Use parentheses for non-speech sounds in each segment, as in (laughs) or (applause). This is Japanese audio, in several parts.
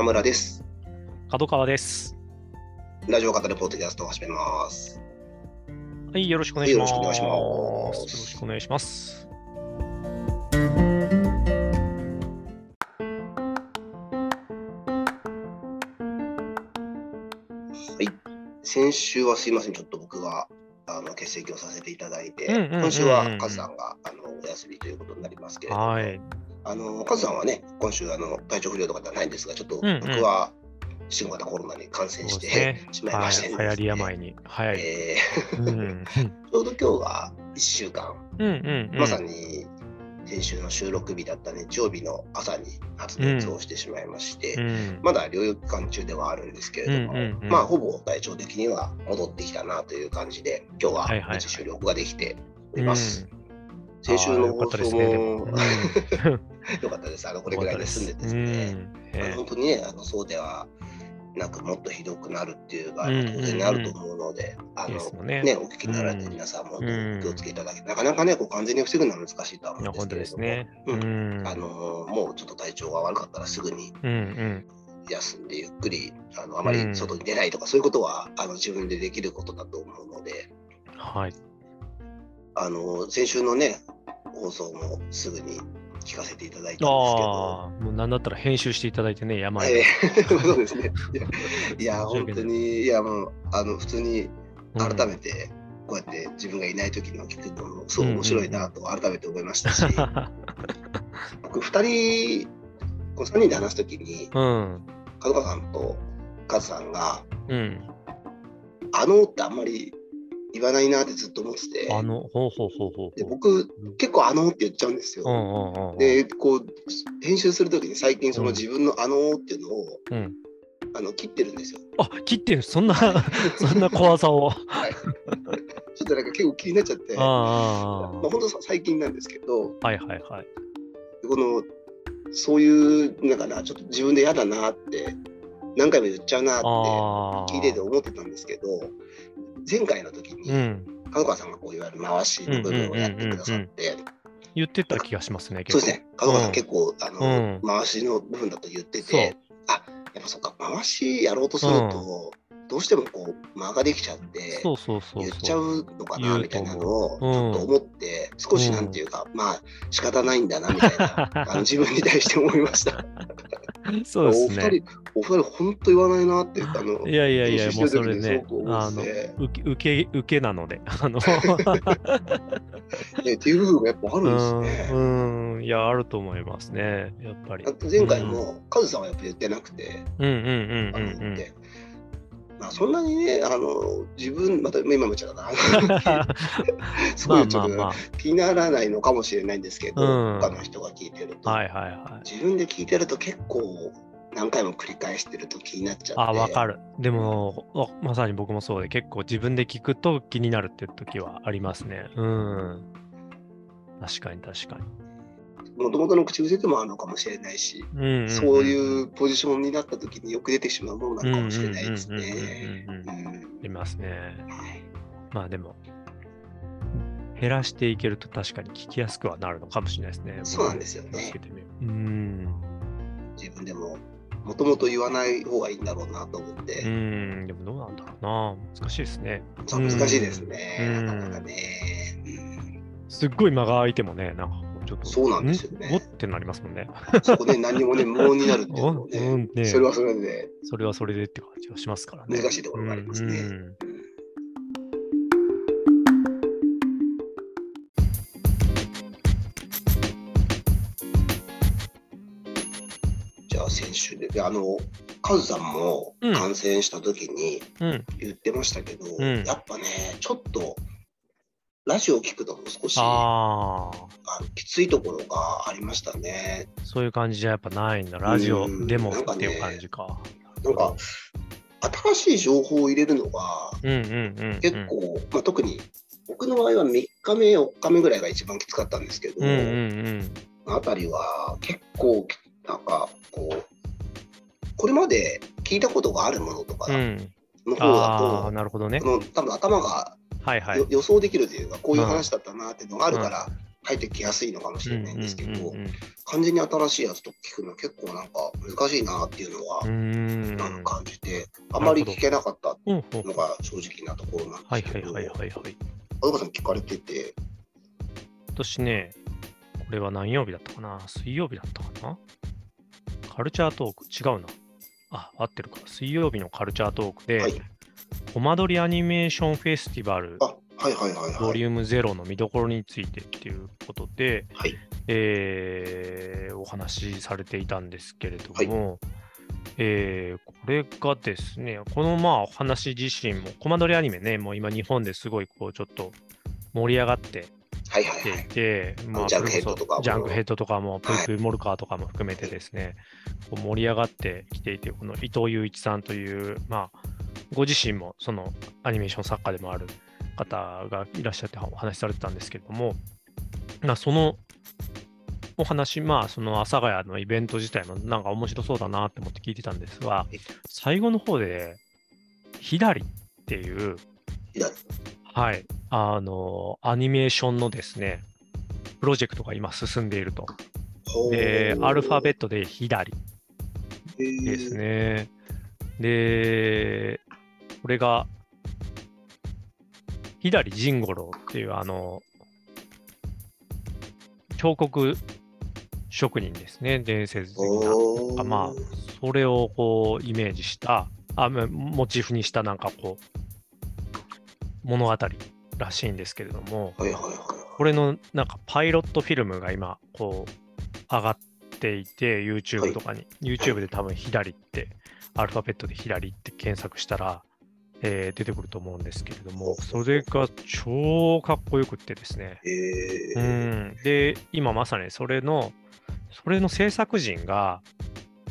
田村です。角川です。ラジオ型でポッドキャストを始めます。はい、よろしくお願いします。よろしくお願いしますよろしくお願いします。先週はすいません、ちょっと僕があの欠席をさせていただいて、今週はカズさんがあのお休みということになりますけれども、はい。あのカズさんはね、今週あの体調不良とかではないんですが、ちょっと僕は新型コロナに感染して、しまいはい。ましてですね、流行り病に。早い。えうん。ー (laughs) ちょうど今日が1週間、うんうんうん。まさに先週の収録日だった日曜日の朝に発熱をしてしまいまして、うん。まだ療養期間中ではあるんですけれども、うんうんうんまあほぼ体調的には戻ってきたなという感じで、今日ははいはい無事収録ができております。うん先週の放あーよかったです送ねでも。もうん。(laughs) 良かったです。あのこれぐらいで済んでですね、うん。あ本当にね、あのそうではなくもっとひどくなるっていう場合もうんうんうん。当然あると思うので、あのね。ね、お聞きになられて皆さんも気をつけいただき、なかなかね、こう完全に防ぐのは難しいとは思うんですけれども、ね。ううん。ん。あのもうちょっと体調が悪かったらすぐにうんうん。休んでゆっくりあのあまり外に出ないとか、そういうことはあの自分でできることだと思うので。はい。あの先週のね放送もすぐに聞かせていただいたんですけど。もうなんだったら編集していただいてね、山えに。ー (laughs) そうですね。いや、本当に、いや、もう、あの、普通にうん改めて、こうやって自分がいない時の聞くのも、すごい面白いなと改めて思いましたし、(laughs) 僕、二人、こう3人で話す時に、うん。角川さんとカズさんが、うん。あのってあんまり言わないなってずっと思ってて、あの、ほうほうほうほうで。僕、結構あのって言っちゃうんですよ。うんうんうんうん。で、こう、編集するときに最近そのうん自分のあのっていうのを、うん。あの切ってるんですよ。あ、切ってる、そんな、そんな怖さを。はい。ちょっとなんか結構気になっちゃって、あまああ、本当さ最近なんですけど、はいはいはい。この、そういう、なんかな、ちょっと自分で嫌だなって、何回も言っちゃうなって。聞いてて思ってたんですけど、前回の時に、うん。角川さんがこういわゆる回しの部分をやってくださって、言ってた気がしますね。そうですね、角川さうんん結構、あの、うん回しの部分だと言ってて、あやっぱそっか、回しやろうとすると、どうしてもこう間ができちゃって、そうそうそうそう。言っちゃうのかなみたいなのをちょっと思って、少しなんていうか、まあ仕方ないんだなみたいな自分に対して思いました。(laughs) そうですね。お二人、お二人、本当言わないなって、あの、いやいやいや、もうそれねあの、受け、受け、受けなので、あの、(laughs) ねっていう部分もやっぱあるんですね。(laughs) うん、うん、いや、あると思いますね、やっぱり前回も、カズさんはやっぱ言ってなくて、うんうんうんうん。でまあ、そんなにね、あの自分、また今もちゃったな、(laughs) すごまあいちょっと気にならないのかもしれないんですけど、うん他の人が聞いてると、あ、はいはいはい。自分で聞いてると結構何回も繰り返してると気になっちゃって。あ、わかる。でも、わまさに僕もそうで、結構自分で聞くと気になるって時はありますね。うん。確かに確かに。もともとの口癖でもあるのかもしれないし、うんうんうん、そういうポジションになった時によく出てしまうものなのかもしれないですね。うんうんうんうんうんありますね。はいまあでも、減らしていけると確かに聞きやすくはなるのかもしれないですね。そうなんですよねう。うん。自分でももともと言わない方がいいんだろうなと思っうて、ん。でもどうなんだろうな。難しいですね。難しいですね、うんなかなかね。うんすっごい間が空いてもね、なんかちょっと。そうなんですよねおってなりますもんね。そこで何もね、無音になるっていうのね、(laughs) んねそれはそれでそれはそれでって感じはしますからね。難しいところがありますね。うんうんうんじゃあ先週で、であの、カズさんもうん感染した時にうん。言ってましたけど、んやっぱね、ちょっとラジオを聞くのも少しあきついところがありましたね。そういう感じじゃやっぱないんだ。ラジオうんでもっていう感じか。なんか、新しい情報を入れるのがうんうんうんうん。結構、まあ、特に僕の場合は3日目、4日目ぐらいが一番きつかったんですけど、うんうんうん。あたりは結構、なんかこう、これまで聞いたことがあるものとかうん。の方だと、なるほどね多分頭がはいはいよ。予想できるというか、こういう話だったなっていうのがあるから、入ってきやすいのかもしれないんですけど、完全に新しいやつと聞くの結構なんか難しいなっていうのは、なんか感じて、あまり聞けなかったのが正直なところなんはいですけど、はいはいはいはい。あどかさん聞かれてて、私ね、これは何曜日だったかな？水曜日だったかな？カルチャートーク違うな。あ、合ってるか。水曜日のカルチャートークで、はいコマ撮りアニメーションフェスティバルあはいはいはいはい。ボリューム0の見どころについてっていうことで、はいえーお話しされていたんですけれども、えーこれがですね、このまあお話自身も、コマ撮りアニメね、もう今日本ですごいこうちょっと盛り上がってはいはいきてはいい。て、まあ、ジャンクヘッドとかもジャンクヘッドとかも、プはいイプイモルカーとかも含めてですね、こう盛り上がってきていて、この伊藤雄一さんという、まあ、ご自身もそのアニメーション作家でもある方がいらっしゃってお話しされてたんですけれども、まあ、そのお話、まあ、その阿佐ヶ谷のイベント自体もなんか面白そうだなって思って聞いてたんですが、最後の方で、ヒダリっていう、左はい、あの、アニメーションのですね、プロジェクトが今進んでいると。で、アルファベットでヒダリトです。ね。で、これが、ヒダリジ五郎っていう、あの、彫刻職人ですね、伝説的な。まあ、それをこうイメージした、あまモチーフにしたなんかこう、物語らしいんですけれども、はいはいはいはい。これのなんかパイロットフィルムが今、こう、上がっていて、YouTube とかに、YouTube で多分左って、アルファベットで左って検索したら、えー出てくると思うんですけれども、それが超かっこよくってですね、えうーん、で、今まさにそれの、それの制作陣が、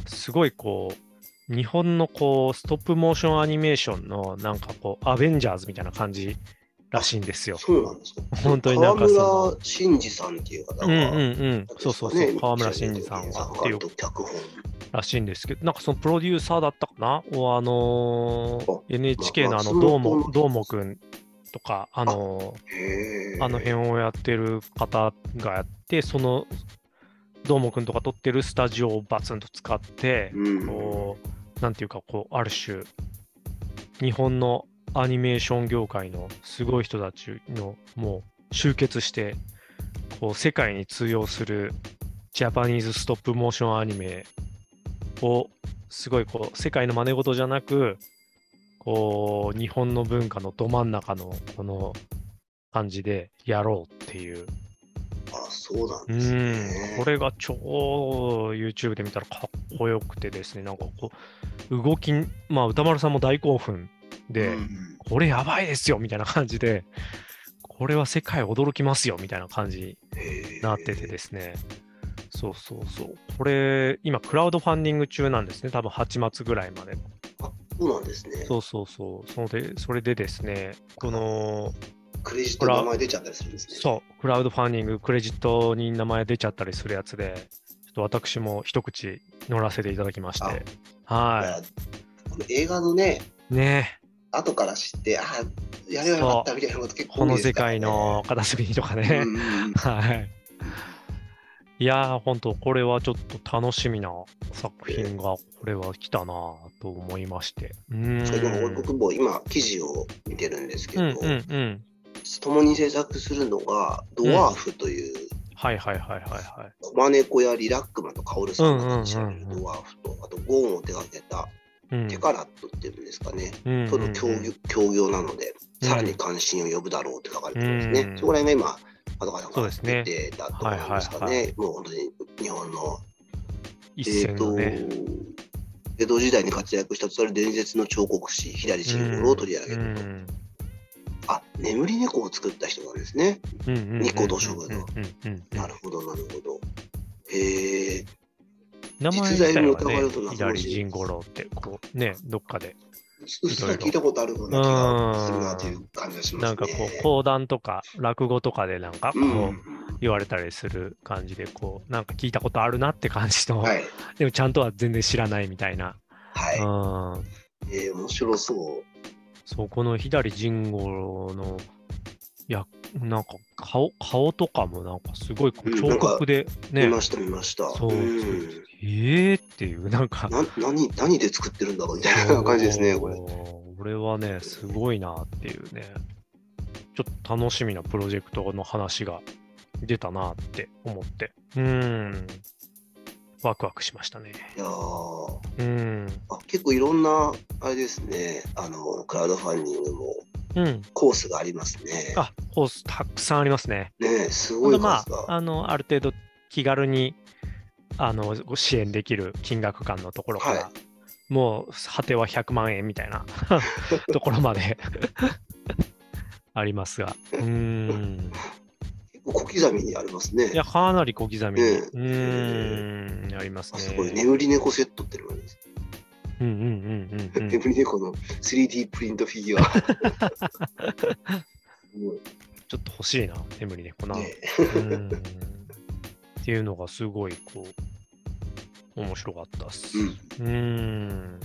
すごいこう、日本のこう、ストップモーションアニメーションのなんかこう、アベンジャーズみたいな感じらしいんですよ。そうなんですか。本当になんかその河村真司さんっていう方が、うんうんうん。そうそうそう。ね河村真司さんがって脚本。らしいんですけど、なんかそのプロデューサーだったかな？おあのーあ NHK のあの、まあどうも、どうもくんとか、あのー。あの辺をやってる方がやって、その、どーもくんとか撮ってるスタジオをバツンと使って、うん。こう、なんていうか、こう、ある種、日本のアニメーション業界のすごい人たちの、もう集結して、こう、世界に通用するジャパニーズストップモーションアニメを、すごいこう、世界の真似事じゃなく、こう、日本の文化のど真ん中の、この感じでやろうっていう。あ、そうなんうですんね。。これが超 YouTube で見たらかっこよくてですね、なんかこう、動き、まあ、歌丸さんも大興奮で、うんこれやばいですよみたいな感じで、これは世界驚きますよみたいな感じになっててですね。そうそうそう。これ、今、クラウドファンディング中なんですね。多分8月ぐらいまで。そうなんですね。そうそうそう。それで、それでですね、この、クレジットの名前出ちゃったりするんですね。そう、クラウドファンディング、クレジットに名前出ちゃったりするやつで、ちょっと私も一口乗らせていただきまして。いはやこの映画のね、い。ね後から知って、あやればよかったみたいなこと結構この世界の片隅にとかうんね。うんうん (laughs) はい。いやー、本当これはちょっと楽しみな作品が、これは来たなぁと思いまして。うーん。それでも僕も今記事を見てるんですけど、うんうんうん。共に制作するのがドワーフという、はいはいはいはいはい。コマネコやリラックマとカオルさんがいらっしゃるうんうんうんうんドワーフと、あとゴーンを手掛けたうん。テカラットっていうんですかね、うんうんうんとの協業なので、うんさらに関心を呼ぶだろうって書かれてるんですね。うんそこら辺が今、後からそうですね出てたと思うんですかね。はいはいもう本当に日本の、一戦のね。江戸時代に活躍したとされる伝説の彫刻師、左慎五郎を取り上げると。うんあ、眠り猫を作った人なんですね。うんうんうんうんニコ動植のなるほど、なるほど。へえ、名前自体はね左陣五郎って、こう、ね、どっかで、うっすら聞いたことあるような気がするなという感じがしますね。なんかこう、講談とか落語とかでなんかこう、うん言われたりする感じで、こう、なんか聞いたことあるなって感じの、はい。でもちゃんとは全然知らないみたいな。はうん。い。えー、面白そう。そう、この左陣五郎の役なんか顔顔とかもなんかすごいこう彫刻でね、見ました、見ました。そう、んえーっていう、なんか。な何何で作ってるんだろうみたいな感じですね、これ。これはね、すごいなっていうね、ちょっと楽しみなプロジェクトの話が出たなって思って、うーん、ワクワクしましたね。いやーうん、あ結構いろんな、あれですね、あの、クラウドファンディングもうん。コースがありますね。あ、コースたくさんありますね。ねすごい数まが。あ、あの、ある程度気軽に、あの、ご支援できる金額感のところから、はもう、果ては100万円みたいな (laughs) ところまで (laughs) ありますが。うーん。結構小刻みにありますね。いや、かなり小刻みに。ねうーん、ありますね。あすごい、眠り猫セットっていうのがあるんです。うんうんうんうんうん。眠り猫の 3D プリントフィギュア。ちょっと欲しいな、眠り猫な。ねうん。っていうのがすごい、こう、面白かったっす。うんうーん。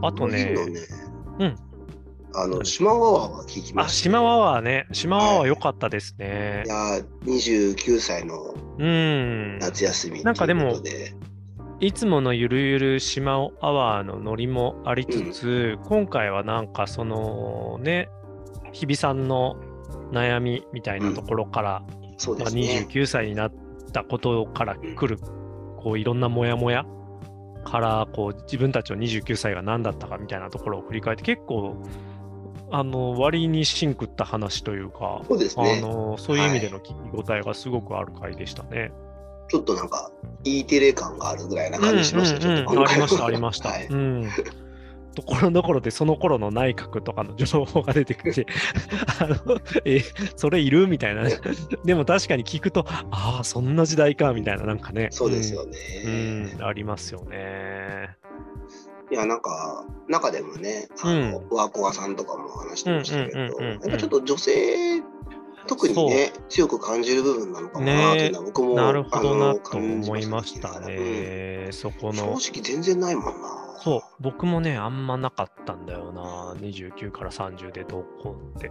あとねねうん。あの、何島ワワは聞きまあ、した。島ワワーね。島ワワー良かったですねい。やー、29歳のうん。夏休みなんかでもといつものゆるゆる島アワーのノリもありつつ、今回はなんかそのね、日比さんの悩みみたいなところから、まあ、そうですね。29歳になったことから来る、こういろんなモヤモヤからこう自分たちの29歳が何だったかみたいなところを振り返って結構あの割にシンクった話というか、あそうですね。のそういう意味での聞き応えがすごくある回でしたね。ちょっとなんか、E テレ感があるぐらいな感じしました、うんうんうんちょっと今回ありました、ありました。(laughs) はいうん。ところどころでその頃の内閣とかの情報が出てきて、(laughs) あのえ、それいるみたいな。(laughs) でも確かに聞くと、ああ、そんな時代か、みたいな、なんかね。そうですよね。うん。うん、ありますよね。いや、なんか、中でもね、あの、ワーコアさんとかも話してましたけど、うんうんうんうんやっぱちょっと女性、特にね、強く感じる部分なのかもなっていうのは、僕も、なるほどなと思いましたうんね。そこ正の。直全然ないもんな。そう、僕もね、あんまなかったんだよな。29から30でどうこうって。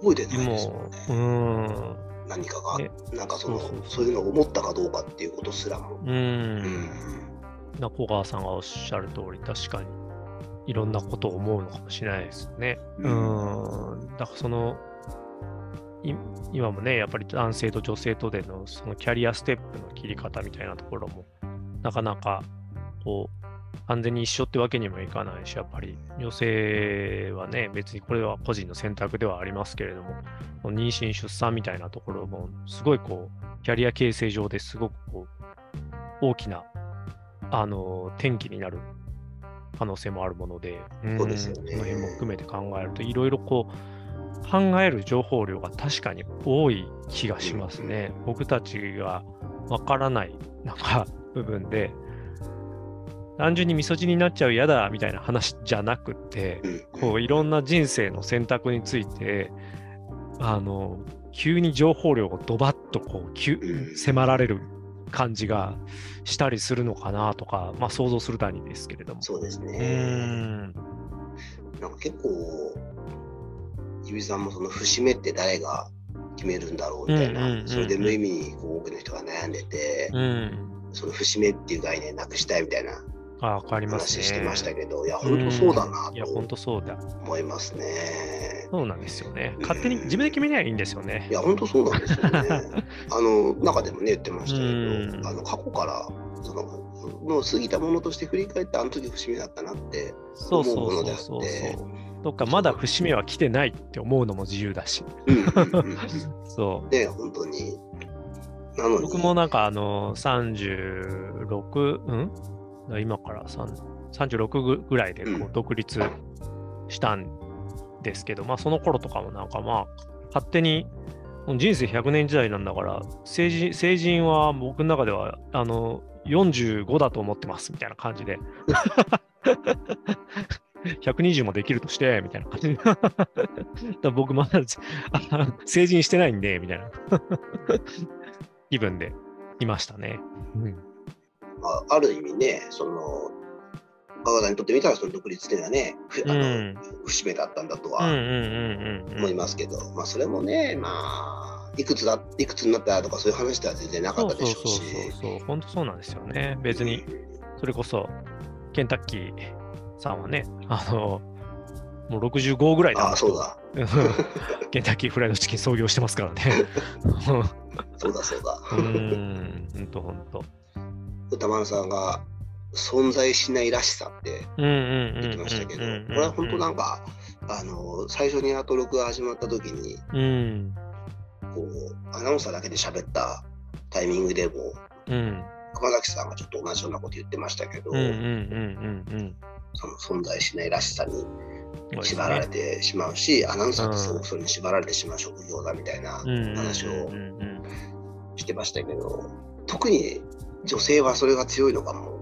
覚えてでないですももんね。、うーん。何かがね、なんかそのそういうのを思ったかどうかっていうことすらも。う。うんん。中川さんがおっしゃる通り、確かにいろんなことを思うのかもしれないですね。ううんん。だからその、い今もね、やっぱり男性と女性とでのそのキャリアステップの切り方みたいなところも、なかなかこう、完全に一緒ってわけにもいかないし、やっぱり女性はね、別にこれは個人の選択ではありますけれども、妊娠、出産みたいなところも、すごいこう、キャリア形成上ですごくこう、大きな、あの、転機になる可能性もあるもので、そうですよね。んこの辺も含めて考えると、いろいろこう、考える情報量が確かに多い気がしますね。僕たちがわからない、なんか、部分で、単純に味噌汁になっちゃう嫌だみたいな話じゃなくて、うん。こういろんな人生の選択について、あの、急に情報量をドバッとこう、迫られる感じがしたりするのかなとか、まあ想像する谷ですけれども。そうですね。ん。なんか結構、指さんもその節目って誰が決めるんだろうみたいなんそれで無意味にこう多くの人が悩んでて、うん。その節目っていう概念なくしたいみたいなあ、りますね。話してましたけど、いや、本当そうだなうんいや、本と当そうだ。思いますね。そうなんですよね。勝手に自分で決めりゃいいんですよねい。や、本当そうなんですよね。(laughs) あの、中でもね、言ってましたうんけど、あの、過去から、その、もう過ぎたものとして振り返って、あの時節目だったなって、そうそう思うものであそうってそうそう。どっかまだ節目は来てないって思うのも自由だし。そう。ね、本当に。なのに、僕もなんかあの36、うん？今から3 36ぐぐらいでこううん。独立したんですけど、まあその頃とかもなんかまあ勝手に人生100年時代なんだから成人成人は僕の中ではあの45だと思ってますみたいな感じで。(laughs) 120もできるとしてみたいな感じで。(laughs) 僕まだあ (laughs) 成人してないんでみたいな。気分でいましたね。うんまあ、ある意味ね、その、川田にとってみたらその独立っていうのはね、ふあのうん節目だったんだとは。思いますけど、まあそれもね、まあ、いくつだ、いくつになったとかそういう話では全然なかったでしょうし。そうそうそうそう、本当そうなんですよね。別に、それこそ、ケンタッキーさんはね、あの、もう65ぐらいああ、そうだ。うんケンタッキーフライドチキン創業してますからね。(laughs) そうだそうだ。うーん、ほんとほんと。歌丸さんが存在しないらしさって。言ってましたけど、これは本当なんか、あの最初にアトロクが始まった時に、うん。こう、アナウンサーだけで喋ったタイミングでも、うん。熊崎さんがちょっと同じようなこと言ってましたけど。その存在しないらしさに縛られねてしまうし、アナウンサーってすごうんくそれに縛られてしまう職業だみたいな話をしてましたけど、特に女性はそれが強いのかも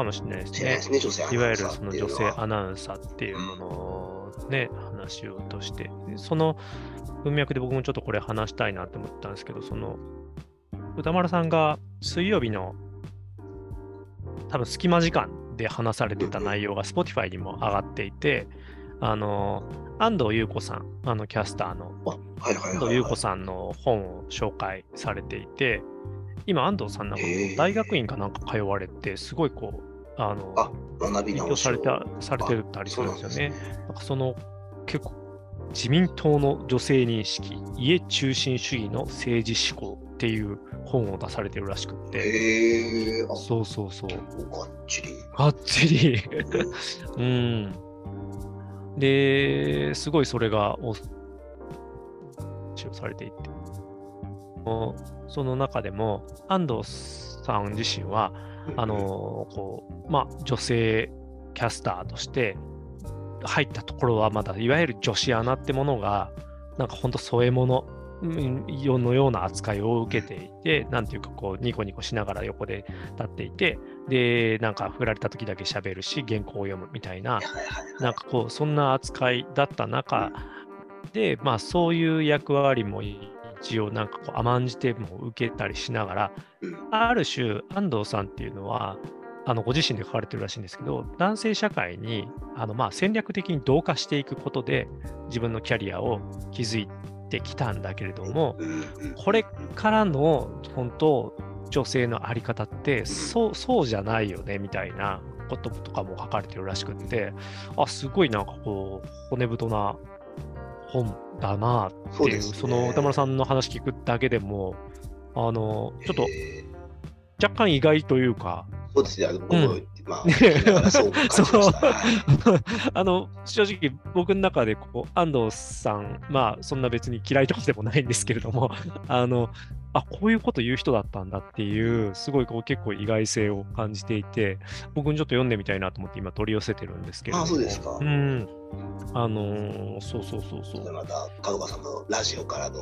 かもしれないですね。すね、女性アいわゆるその女性。アナウンサーっていうものをね、話をとして、その文脈で僕もちょっとこれ話したいなと思ったんですけど、その歌丸さんが水曜日の多分隙間時間で話されてた内容が Spotify にも上がっていて、あの安藤優子さん、あのキャスターの安藤。優子さんの本を紹介されていて、今、安藤さんなんか大学院かなんか通われて、すごいこう、あのあ学び勉強直しをされたされてたりするんですよね。あそうなんかその結構自民党の女性認識、家中心主義の政治思考っていう本を出されてるらしくって、へえ、あ、そうそうそう、がっちり。がっちり。(laughs) うん。で、すごいそれがお、使用されていて、おその中でも、安藤さん自身は、あのこう、まあ、女性キャスターとして入ったところはまだいわゆる女子アナってものがなんか本当添え物のような扱いを受けていてなんていうかこうニコニコしながら横で立っていてでなんか振られた時だけ喋るし原稿を読むみたいな。なんかこうそんな扱いだった中でまあそういう役割も一応なんかこう甘んじても受けたりしながらうん。ある種、安藤さんっていうのは、あのご自身で書かれてるらしいんですけど、男性社会にあのまあ戦略的に同化していくことで、自分のキャリアを築いてきたんだけれども、これからの本当、女性の在り方って、そうそうじゃないよねみたいなこととかも書かれてるらしくって、あすごいなんかこう、骨太な本だなっていう、そね。その歌丸さんの話聞くだけでも、あのちょっと若干意外というか、そうですね、あのうん。まあ、(laughs) (laughs) あの正直僕の中でこう安藤さんまあそんな別に嫌いとかでもないんですけれども (laughs) あのあこういうこと言う人だったんだっていうすごいこう結構意外性を感じていて僕にちょっと読んでみたたいなと思って今取り寄せてるんですけれども。あそうですか。うんあのーそうそうそうそう。また、門川さんのラジオからの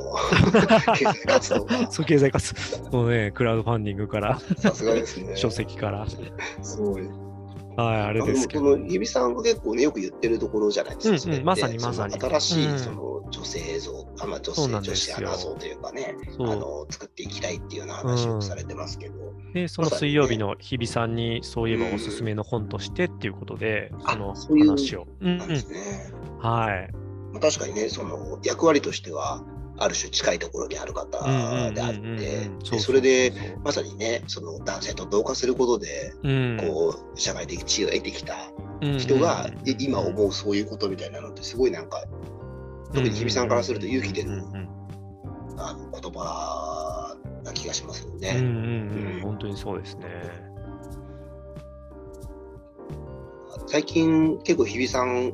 経 (laughs) 済活動が、そう経済活動。のねクラウドファンディングから。さすがですね。(laughs) 書籍から。すごい。はいあれですけど日比さんが結構ね、よく言ってるところじゃないですか。うんうんまさにまさに新しうんいその女性像、あまあ、女性女子アナ像というかね、あの作っていきたいっていうような話をされてますけど、で、その水曜日の日比さんに、そういえばおすすめの本としてっていうことで、あそのそういう話を。うんなんですね。うん。はい。まあ、確かにね、その役割としては、ある種近いところにある方であってそれで、まさにね、その男性と同化することで、うん、こう、社会的地位を得てきたうん人が、うん。い今思うそういうことみたいなのって、すごいなんか、特に日比さんからすると勇気出るうんうんあの言葉な気がしますよね。うん。うん。本当にそうですね。最近、結構日比さん、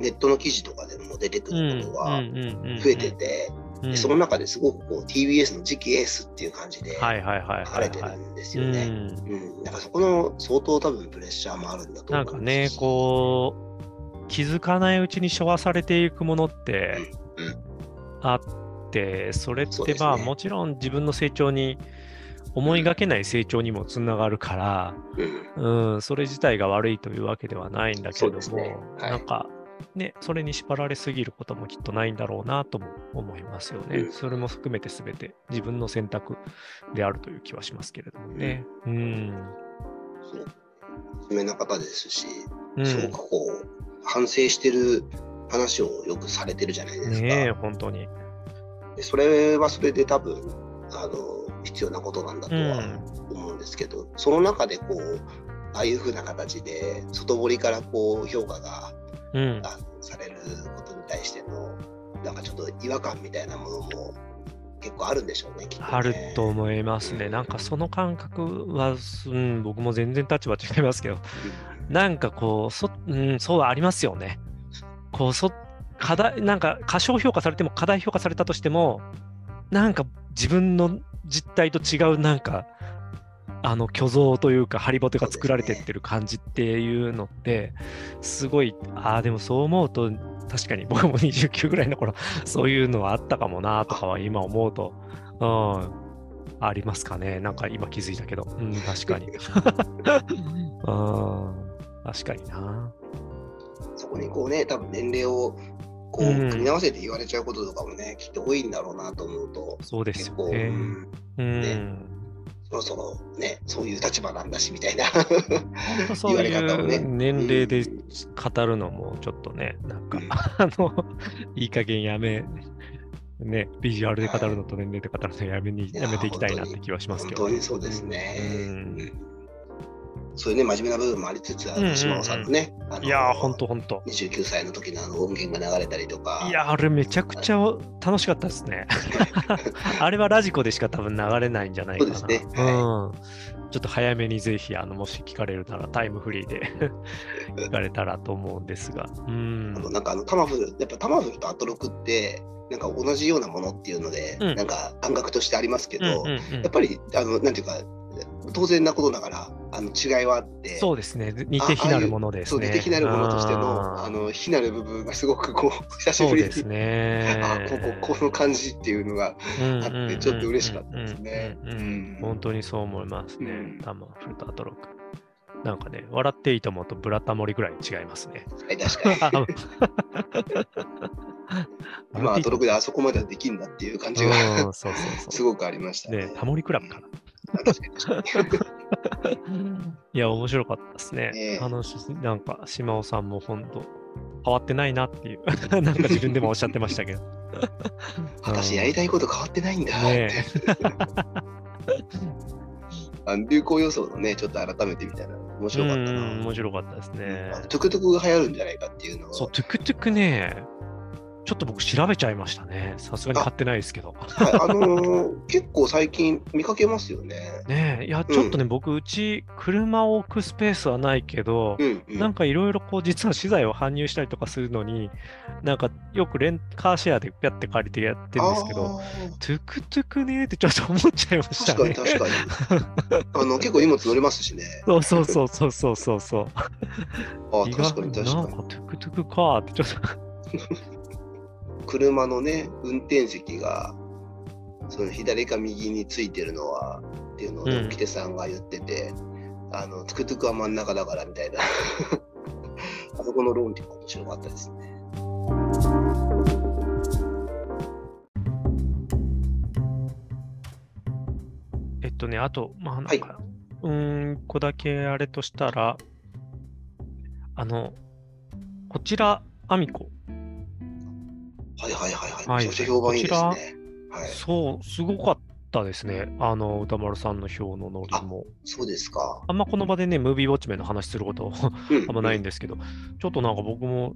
ネットの記事とかでも出てくることが増えてて、その中ですごくこう TBS の次期エースっていう感じではいはいはい書かれて。るんですうんよね。うん、なんかそこの相当多分プレッシャーもあるんだとなんかね思いますし、こう、気づかないうちに昭和されていくものってあって、それってまあもちろん自分の成長に、思いがけない成長にもつながるから、うん。うん、それ自体が悪いというわけではないんだけれども、なんかね、それに縛られすぎることもきっとないんだろうなとも思いますよね。うんそれも含めて全て自分の選択であるという気はしますけれどもね。うん。そう真面目な方ですし、うん、すごくこう反省してる話をよくされてるじゃないですか。ねえ、本当に。でそれはそれで多分あの必要なことなんだとはうん。思うんですけど、その中でこうああいう風な形で外堀からこう評価がうん。あのされることに対してのなんかちょっと違和感みたいなものも結構あるんでしょうね。ねあると思いますね。なんかその感覚は、うん、僕も全然立場違いますけど、なんかこう、そうん、そうありますよね。こうそ課題なんか過小評価されても過大評価されたとしてもなんか自分の実態と違うなんかあの虚像というかハリボテが作られてってる感じっていうのってすごいああでもそう思うと確かに僕も29ぐらいの頃そういうのはあったかもなとかは今思うと、うん、ありますかねなんか今気づいたけど、うん、確かに。(laughs) うん確かにな。そこにこうね、多分年齢をこううん組み合わせて言われちゃうこととかもね、きっと多いんだろうなと思うと、そうです結構、よねう。んうん。ねそろそろね、そういう立場なんだしみたいな。(laughs) そういう年齢でうん語るのもちょっとね、なんか、うん (laughs) あの、いい加減やめ、ね、ビジュアルで語るのと年齢で語るのやめに、ややめていきたいなって気はしますけど。本当にそうですね。うんうんそういうね、真面目な部分もありつつ、あの島尾さんのね、いやー、ほんとほんと。29歳の時のあの音源が流れたりとか、いやー、あれめちゃくちゃ楽しかったですね。(laughs) あれはラジコでしか多分流れないんじゃないかな。そうですねうん。ちょっと早めにぜひ、あの、もし聞かれるならタイムフリーで (laughs) 聞かれたらと思うんですが。うんあ。のなんかあのタマフル、やっぱタマフルとアトロクって、なんか同じようなものっていうので、うんなんか感覚としてありますけど、うんうんうんやっぱり、あの、なんていうか、当然なことながら、あの違いはあって、そうですね。似て非なるものですそう、ね。似て非なるものとしての、あの、非なる部分がすごくこう、久しぶりに、ですね。(laughs) あここ、この感じっていうのが、ああってちょっと嬉しかったですね本当にそう思いますねうん。タマフルとアトロック。なんかね、笑っていいと思うとブラタモリぐらい違いますね。はい、確かに。まあ、アトロクでであそこまではできんだっていう感じが、うん、そうそう (laughs) す。ごくありましたねね。タモリクラブかな。いや、面白かったですね。ねえあの、しなんか、島尾さんも本当、変わってないなっていう、(laughs) なんか自分でもおっしゃってましたけど。(laughs) 私やりたいこと変わってないんだって。ねあの (laughs) 流行予想のね、ちょっと改めてみたいな、面白かったうん、な。面白かったですねトゥクトゥクが流行るんじゃないかっていうのを、そう、トゥクトゥクね、ちょっと僕調べちゃいましたね。さすがに買ってないですけど。はいあのー (laughs) 結構最近見かけますよね。ねえ、いや、ちょっとね、僕、うち、車を置くスペースはないけど、うん、うん。なんかいろいろこう、実は資材を搬入したりとかするのに、なんかよくレンカーシェアでピャって借りてやってるんですけど、あトゥクトゥクねーってちょっと思っちゃいましーたね。確かに確かに。あの (laughs) 結構荷物乗れますしね。そうそうそうそうそうそうそう。あ意確かに確なんかに。かトゥクトゥクかーってちょっと。車のね、運転席が、その左か右についてるのは、っていうのをね、うん沖手さんが言ってて、あの、トゥクトゥクは真ん中だからみたいな。(laughs) あそこの論理も面白かったですね。えっとね、あと、まあ、なんはいか、うーん、一個だけあれとしたら、あの、こちら、アミコ。はいはいはいはい。はいめち評判いいですね。はい。そう、すごかったですね。あの、歌丸さんの表のノリも。そうですか。あんまこの場でね、ムービーウォッチメンの話することうんあんまないんですけど、ちょっとなんか僕も、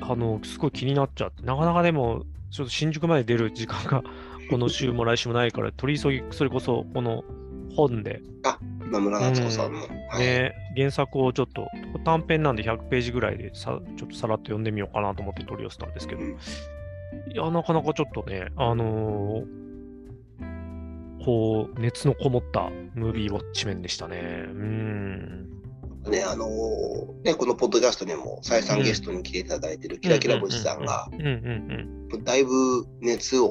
あの、すごい気になっちゃって、なかなかでも、ちょっと新宿まで出る時間が、この週も来週もないから、取り急ぎ、それこそ、この本で、今村夏子さんの。はい。ね、原作をちょっと、短編なんで100ページぐらいでさ、ちょっとさらっと読んでみようかなと思って取り寄せたんですけど、うん。いや、なかなかちょっとね、あのーこう、熱のこもったムービーウォッチメンでしたね。うん。ね、あのーね、このポッドキャストにも再三ゲストに来ていただいてるキラキラ星さんが、うんうん。だいぶ熱を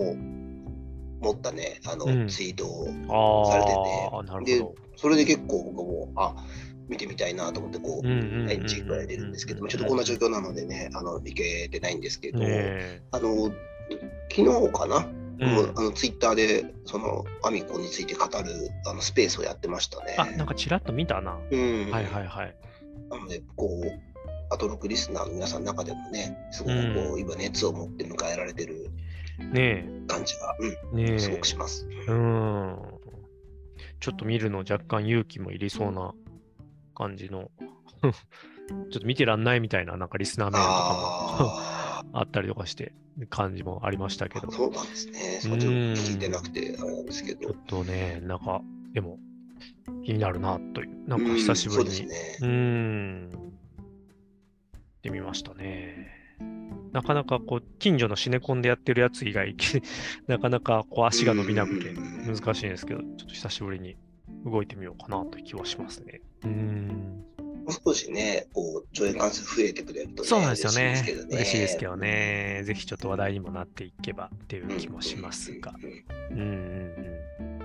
持ったね、あの、うん。ツイートをされてて。でほそれで結構僕も、あ見てみたいなと思って、こう、毎日ぐらい出るんですけども、ちょっとこんな状況なのでね、あの行けてないんですけど、ねあの昨日かな、うん。あのツイッターでそのアミコについて語るあのスペースをやってましたね。あ、なんかちらっと見たな。うん、はいはいはい。なので、こう、アトロクリスナーの皆さんの中でもね、すごくこう、うん。今熱を持って迎えられてるね感じが、うん、え。すごくします。うん。ちょっと見るの若干勇気もいりそうな感じの、(laughs) ちょっと見てらんないみたいな、なんかリスナーメールとかあも (laughs) あったりとかして、感じもありましたけどあ、、そうなんですね。それちょっと聞いてなくて、あれなんですけどちょっ。とね、なんか、でも、気になるなという、なんか久しぶりに、うんそうですうね。ん、ってみましたね。なかなかこう、近所のシネコンでやってるやつ以外、(laughs) なかなかこう足が伸びなくてうん難しいんですけど、ちょっと久しぶりに動いてみようかなという気はしますね。うん。もう少しね、こう、上映関数増えてくれると、ね、そうなんですよね嬉しいですけど。ね。嬉しいですけどね。ぜひちょっと話題にもなっていけばっていううん。気もしますが。うんうんうん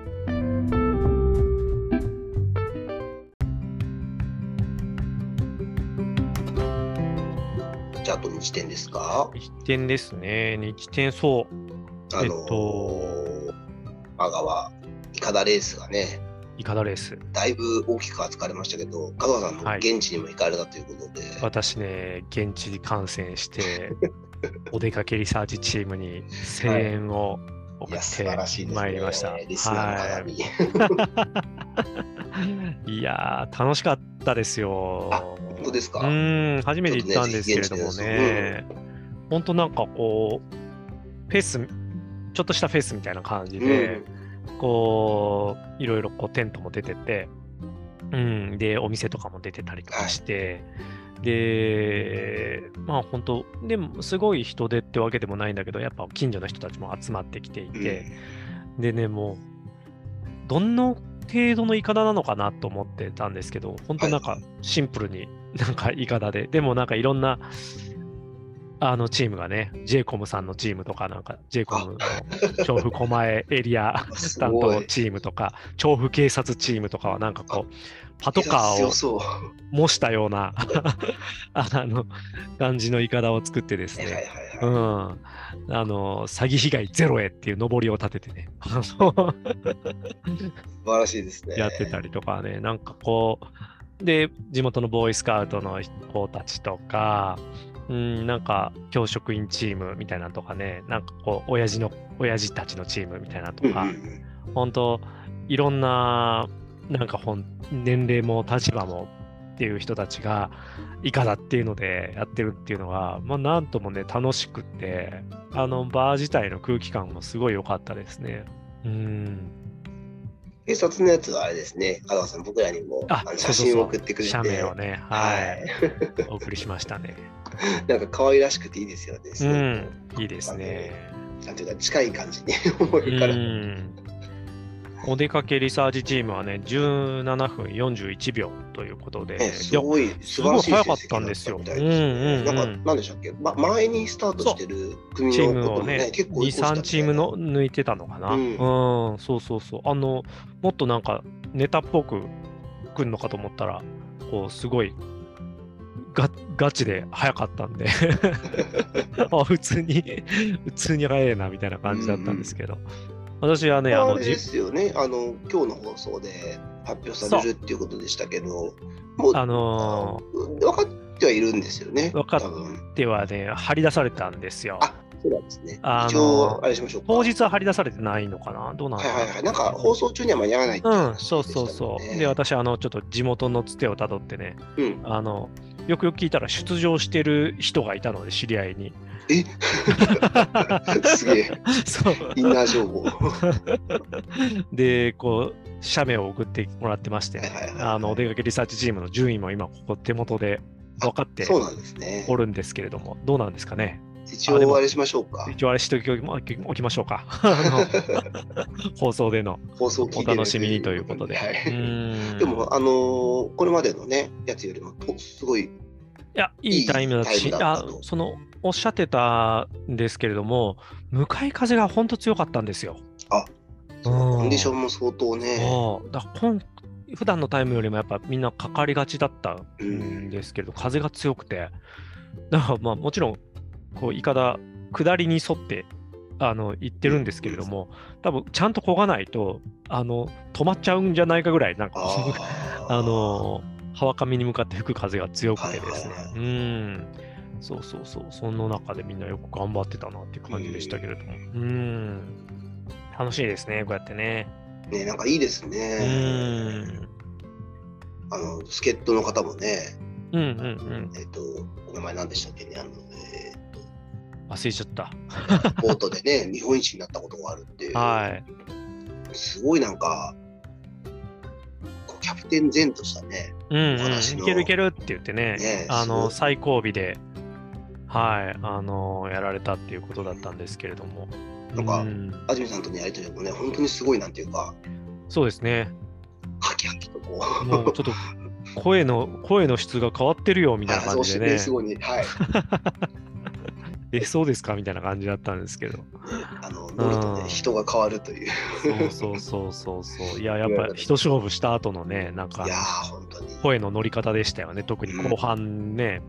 あ、あと日点ですか？日点ですね。日点、そう。あのえっと香川、イカダレースがね、イカダレース。だいぶ大きく扱われましたけど、香川さんもはい現地にも行かれたということで、私ね、現地観戦して、(laughs) お出かけリサーチチームに声援をいや、送って。まいりました。リスナーの方に。はい。(laughs) いやー、楽しかったですよ。あ本当ですか？うーん、初めて行ったんですけれどもね。ね、本当なんかこう、フェス、ちょっとしたフェスみたいな感じで、こう、いろいろこうテントも出てて、うん、で、お店とかも出てたりとかして、で、まあ本当、でもすごい人出ってわけでもないんだけど、やっぱ近所の人たちも集まってきていうん。て、でね、もう、どんな程度のイカダなのかなと思ってたんですけど、本当なんかはい。シンプルに (laughs) なんかイカダで、でもなんかいろんなあのチームがね、j イコムさんのチームとか、なんか j イコムの調布狛江エリアす担。当チームとか、調布警察チームとかはなんかこう、パトカーを。模したような (laughs) あの感じのイカダを作ってですね、はう。ん、あの詐欺被害ゼロへっていう上りを立ててね、(laughs) 素晴らしいですね。やってたりとかね、なんかこう、で、地元のボーイスカウトの子たちとか、うん、なんか教職員チームみたいなのとかね、なんかこう、親父の、親父たちのチームみたいなのとか、うんうんうん。本当いろんな、なんかほん、年齢も立場もっていう人たちが、イカだっていうのでやってるっていうのが、まあ、なんともね、楽しくって、あの、バー自体の空気感もすごい良かったですね。うん。警察のやつはあれですね、香川さん、僕らにも写そうそうそう真を送ってくれて、写メをね、ははいい、お送りしましたね。(laughs) なんか可愛らしくていいですよね。すうん、いいですね。なんていうか、近い感じに思えうるから。ん。お出かけリサーチチームはね、17分41秒ということで、すごいすごい早かったんですよ。なんか、なんでしたっけ、ま、前にスタートしてる組チーのこともね、ムをね、2、結構追い越したみたいな3チームの抜いてたのかな。ううんん、そうそうそう。あの、もっとなんかネタっぽく来るのかと思ったら、こう、すごい、ガガチで早かったんで。(laughs) あ、普通に、普通に早いなみたいな感じだったんですけど、私はね、あの、ですよね、あの、今日の放送で発表されるっていうことでしたけど、もう、あの分かってはいるんですよね。分かっ多分ではね、張り出されたんですよ。あそうなんですね。あの一応、あれしましょうか。当日は張り出されてないのかな？どうなのかなはいはいはい。なんか放送中には間に合わないっていうん、話そうそうそう。んねで、私、あの、ちょっと地元のつてをたどってね、うん。あの、よくよく聞いたら出場してる人がいたので、知り合いに。え？(laughs) すげえ。そう。インナー情報。は (laughs) で、こう、写メを送ってもらってまして、あの、お出かけリサーチチームの順位も今、ここ手元で分かって。おるんですけれども、どうなんですかね？一応あれしましょうか。一応あれしておきましょうか。(laughs) 放送での放送お楽しみにということで。でも、あのーこれまでのね、やつよりも、とすごい、いや、いいタイムだし、たとその、おっしゃってたんですけれども、向かい風が本当強かったんですよ。コンディションンも相当ね。だ今普段のタイムよりもやっぱみんなかかりがちだったんですけど、風が強くて、だからまあもちろん、こう、いかだ、下りに沿って、あの、行ってるんですけれども、多分ちゃんと漕がないと、あの、止まっちゃうんじゃないかぐらい、なんか、あ (laughs) の川上に向かって吹く風が強くてですね。はいはい、うん、そうそうそう、その中でみんなよく頑張ってたなっていう感じでしたけれども、うん、楽しいですね、こうやってね。ね、なんかいいですうね。ん、あの、助っ人の方もね、うん、うん、うん、えっ、と、お名前何でしたっけね、あの、え忘れちゃった。ー、ボートでね、(laughs) 日本一になったことがあるっていう、はい、すごいなんか、こうキャプテン前としたね、うん、うん、いけるいけるって言ってね、ねあの、最後尾で、はい、あの、やられたっていうことだったんですけれども。なんかうん。安住さんとのやりとりもね、本当にすごいなんていうか、そうですね。ハキハキとこう、もうちょっと声の声の質が変わってるよみたいな感じでね、す、ごいね、はい、(laughs) え、そうですか？みたいな感じだったんですけど。あの乗るとね、うん人が変わるという、そうそうそうそうそう。いや、やっぱ一勝負した後のね、なんかいやー、本当に。声の乗り方でしたよね。特に後半ね、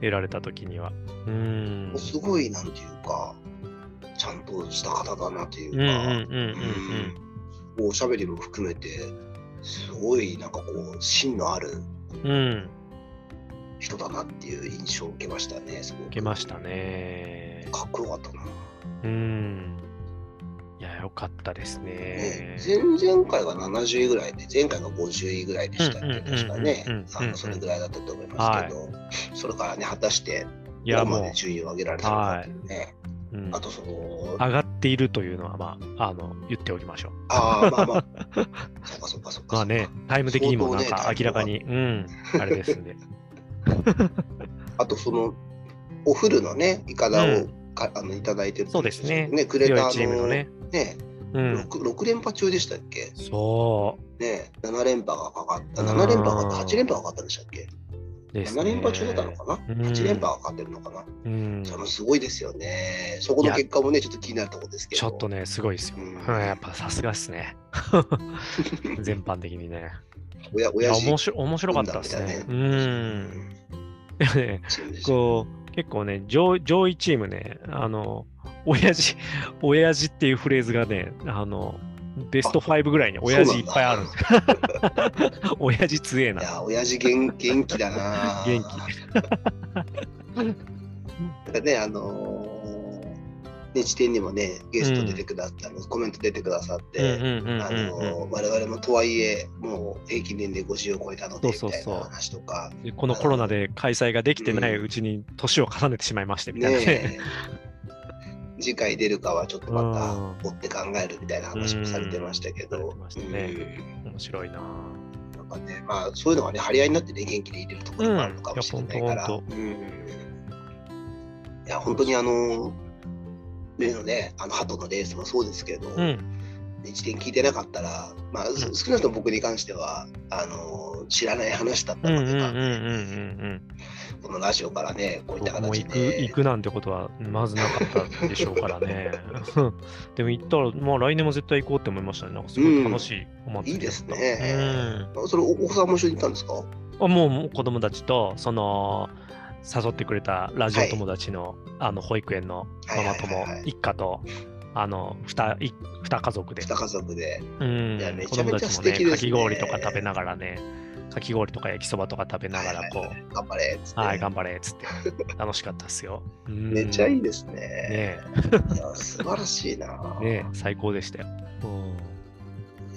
得られた時には。うん。すごいなんていうか、ちゃんとした方だなといううんうんか、うんうんうんおしゃべりも含めて、すごいなんかこう、芯のあるうん。うん。人だなっていう印象を受けましたね、すごく受けました。ね。かっこよかったな。うん。いや、よかったですねね、。前々回が70位ぐらいで、前回が50位ぐらいでしたっけ、確かねそれぐらいだったと思いますけど、それからね、果たして、いや、どこまもで順位を上げられたのかっていうね。う、うんあとその、上がっているというのは、まあ、あの、言っておきましょう。ああ、まあまあ、そっかそっかそっか。まあね、タイム的にもなんか明らかに、うん、あれですんで。(laughs) あとその、お風呂のね、いかだを、うんかあのいただいてるそうですね。くれたチームのね。ね、うん。6, 6連覇中でしたっけ？そね、7連覇がかかった。うん7連覇がかった、8連覇がかかったんでしたっけ？うです、ね。7連覇中だったのかな、うん ?8 連覇がかかってるのかな、うん。そのすごいですよね。そこの結果もね、ちょっと気になるところですけど。ちょっとね、すごいですよ。うんうん、やっぱさすがっすね。(laughs) 全般的にね。おや、いや、親父面白面白かったですね。ううんん。でもね、こう、結構ね、上上位チームね、あの、親父、(laughs) 親父っていうフレーズがね、あの、ベスト5ぐらいに親父いっぱいあるんですよ。(laughs) 親父強えな。いや、親父元元気だな (laughs) 元なんかね、あのーね、地点にもね、ゲスト出てくださって、コメント出てくださって、我々もとはいえ、もう平均年齢50を超えたので、みそうそうそう。たいな話とか、でこのコロナで開催ができてないうちに年を重ねてしまいましてみたいな。(laughs) 次回出るかはちょっとまうん。た追って考えるみたいな話もされてましたけど。ね。面白いな。うんなんかね、まあそういうのがね、張り合いになってね、元気でいれるところもあるのかもしれないから、うん。いや、本当にあの、例のね、あの、鳩のレースもそうですけど、うん。一点聞いてなかったら、まあ、少なくとも僕に関しては、あの、知らない話だっうんうんうんうんたので、うんこのラジオからね、こういった形で。行くなんてことはまずなかったでしょうからね。(laughs) でも行ったら、まあ来年も絶対行こうって思いましたね。なんかすごい楽しいお祭りだったいいですねうんそれ、おお子さんも一緒に行ったんですか？あもう子供たちと、その、誘ってくれたラジオ友達の,、あの保育園のママ友はいはいはいはい一家と、あの二い二家族で、二家族で。うんいやめ子ちゃめちゃ供たちもね素敵ですねかき氷とか食べながらね、かき氷とか焼きそばとか食べながら、こう、はいはいはい頑張れっつって。はい、頑張れっつって、楽しかったっすよ。うんめっちゃいいですね。ね素晴らしいな。え、ねえ最高でしたよ。うん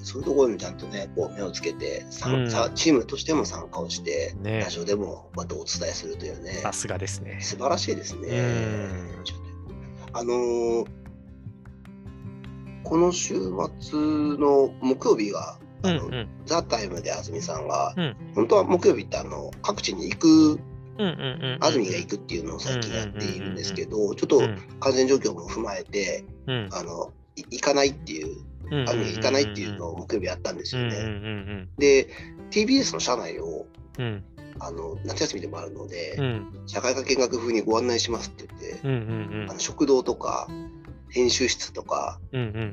そういうところにちゃんとね、こう目をつけて、さうん。さチームとしても参加をして、ね。えラジオでもまたお伝えするというね、さすがですね。素晴らしいですね。うん。あのーこの週末の木曜日が、あのうんうん。ザ・タイムで安住さんが、うん。本当は木曜日ってあの各地に行く。安住が行くっていうのを最近やっているんですけど、ちょっとうん感染状況も踏まえて、うん。あのい行かないっていう、うん安住が行かないっていうのを木曜日やったんですよね。で、TBS の社内をうん。うんあの夏休みでもあるので、うん。社会科見学風にご案内しますって言って、あの食堂とか、編集室とか。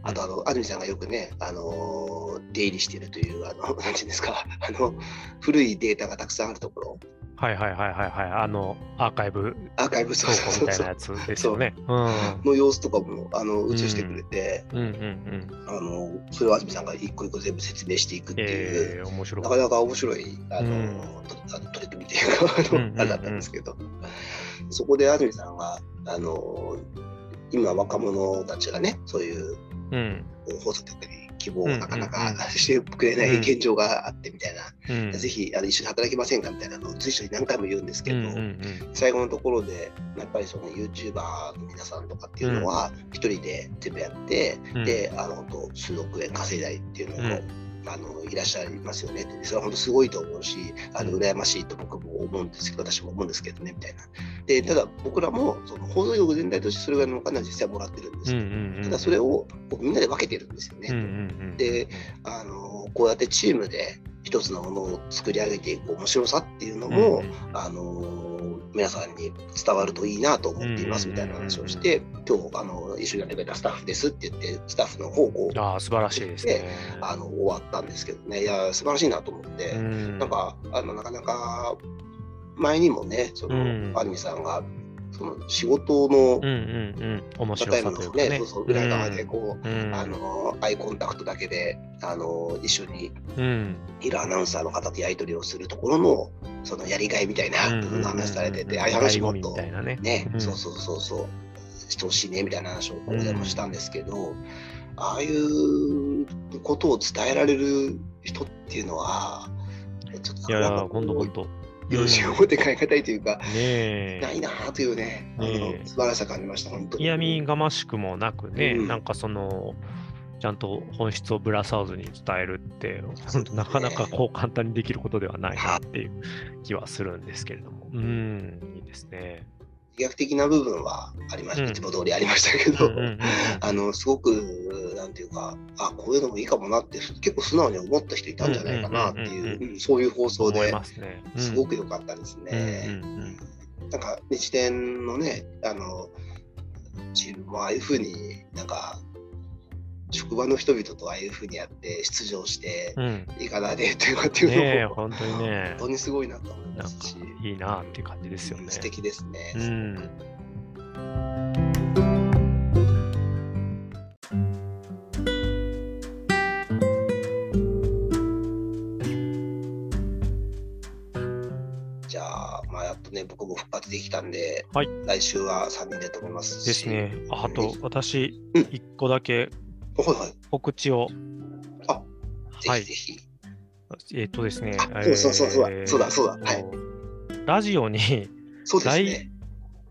あとあの、安住さんがよくね、あの出入りしているという、あの、なんていうんですか、あの、古いデータがたくさんあるところ、はいはいはいはいはい。あの、アーカイブアーカイブ倉倉庫みたいなやつですよね。うん。の様子とかもあの映してくれて、うんうんうん。あのそれを安住さんが一個一個全部説明していくっていう、えー、面白いな。かなか面白いあの、うんとあの取り組みというかあれだったんですけど、そこで安住さんがあの今若者たちがねそういううん。放送局に希望をなかなかしてくれない現状があってみたいな、うん。ぜひあの一緒に働きませんかみたいなのを随所に何回も言うんですけど、うんうんうん。最後のところでやっぱりその YouTuber の皆さんとかっていうのは一人で全部やって、うんであの数億円稼いだりっていうのも、うあのいらっしゃいますよね。ってそれは本当すごいと思うしあのうん羨ましいと僕も思うんですけど私も思うんですけどねみたいな。でただ僕らもその放送局全体としてそれぐらいのお金は実際もらってるんです。うんうけど、んうん。ただそれをこうみんなで分けてるんですよね、うんうんうん。であのこうやってチームで一つのものを作り上げていく面白さっていうのも、うんうんうん。あの皆さんに伝わるといいなと思っていますみたいな話をして、今日あの一緒にやってくれたスタッフですって言って、スタッフの方向ああ、素晴らしいですね。あの終わったんですけどね、いや、素晴らしいなと思って、うん。なんかあのなかなか前にもね、その、うん。アニメさんがその仕事のうんうんうん。面白タイムのね、ね。そうそう裏側でこう、うん、あのアイコンタクトだけであの一緒にうん、いるアナウンサーの方とやり取りをするところのそのやりがいみたいな話されてて、ああいう話もっとね。ね、うん。そうそうそうそうしてほしいねみたいな話をここでもしたんですけど、ああいうことを伝えられる人っていうのはちょっといやいや、なんかほんとほんと。よしを持って考え方いというか、ねえ。ないなあというね、あね素晴らしさ感じました、本当に。嫌味がましくもなくね、うんなんかその、ちゃんと本質をぶらさずに伝えるって、本当なかなかこう簡単にできることではないなっていう気はするんですけれども。うん、いいですね。自虐的な部分はありました、うん。いつも通りありましたけど、(laughs) あのすごく、なんていうか、あこういうのもいいかもなって、結構素直に思った人いたんじゃないかなっていう、うんそういう放送でますごく良かったですね。うんなんか日天のね、あのチームもああいうふうになんか職場の人々とああいうふうにやって出場してうん。いかないでというかっていうのも、本当にね本、当にすごいなと思いますし、いいなっていう感じですよね。素敵ですね。うん。じゃあ、まあ、やっとね、僕も復活できたんで、はい来週は3人でと思いますし。ですね。ああと、私うん、一個だけはいはい。告知を、あ、ぜはいひぜひ。えっ、とですね。あそうそうそうそうだそうだそうだはいラジオに、そうですね。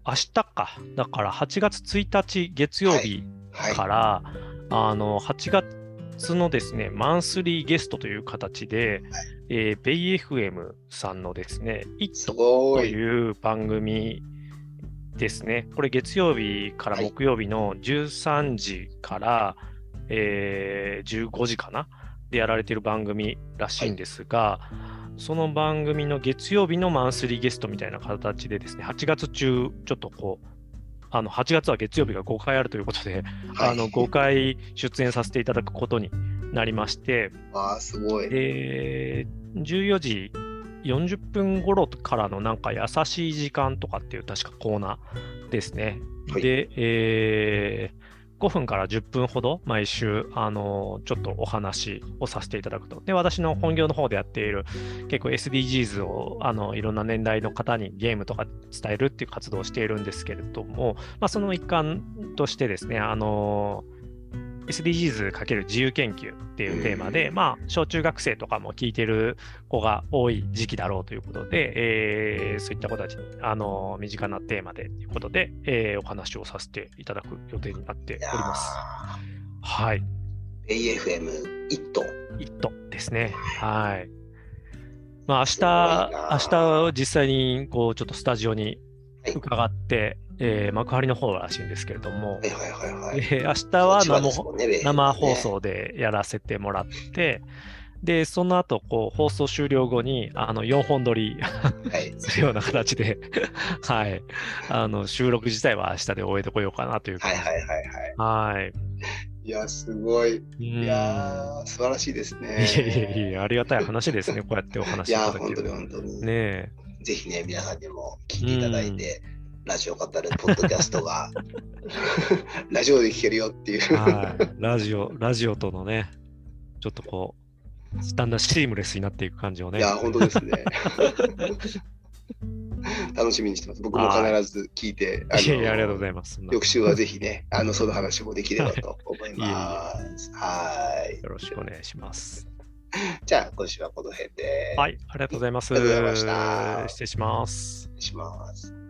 明日か、だから8月1日月曜日はい。から、あの8月のですね、マンスリーゲストという形で、えーベイ FM さんのですね、イッすト。という番組ですね。これ月曜日からはい木曜日の13時から、えー15時かな？でやられている番組らしいんですが、その番組の月曜日のマンスリーゲストみたいな形でですね、8月中、ちょっとこう、あの8月は月曜日が5回あるということで、はいあの5回出演させていただくことになりまして、わあ、すごい。で、14時40分頃からのなんか優しい時間とかっていう確かコーナーですね。はいで、えー5分から10分ほど毎週、あのちょっとお話をさせていただくと。で、私の本業の方でやっている結構 SDGs をあのいろんな年代の方にゲームとか伝えるっていう活動をしているんですけれども、まあ、その一環としてですね、あの SDGs× 自由研究っていうテーマで、まあ、小中学生とかも聞いてる子が多い時期だろうということで、えーそういった子たちに、あの身近なテーマでということで、えーお話をさせていただく予定になっております。はい。ー AFM イット。イットですね。はい。まあ、明日、な明日実際にこうちょっとスタジオにはい伺って、えー幕張の方らしいんですけれども、はいはいはいはい。えー明日は生ね生放。送でやらせてもらって、で、その後、こう、放送終了後に、あの、4本撮りはい。(laughs) するような形で、(laughs) はい。あの、収録自体は明日で終えてこようかなというはいはいはいはい。はい。いや、すごい。うんいやー、素晴らしいですね。いえいえいえ、ありがたい話ですね、こうやってお話いやー、いただける本当に本当に。ねえ。ぜひね、皆さんにも聞いていただいて、ラジオ語るポッドキャストが、(laughs) ラジオで聞けるよっていう。はい。ラジオ、ラジオとのね、ちょっとこう、だんだんシームレスになっていく感じをね。いや、本当ですね。(laughs) 楽しみにしてます。僕も必ず聞いて、いやいや、ありがとうございいます。翌週はぜひね、あの、その話もできればと思います。はい。よろしくお願いします。じゃあ、今週はこの辺で。はい、ありがとうございます。失礼します。失礼します。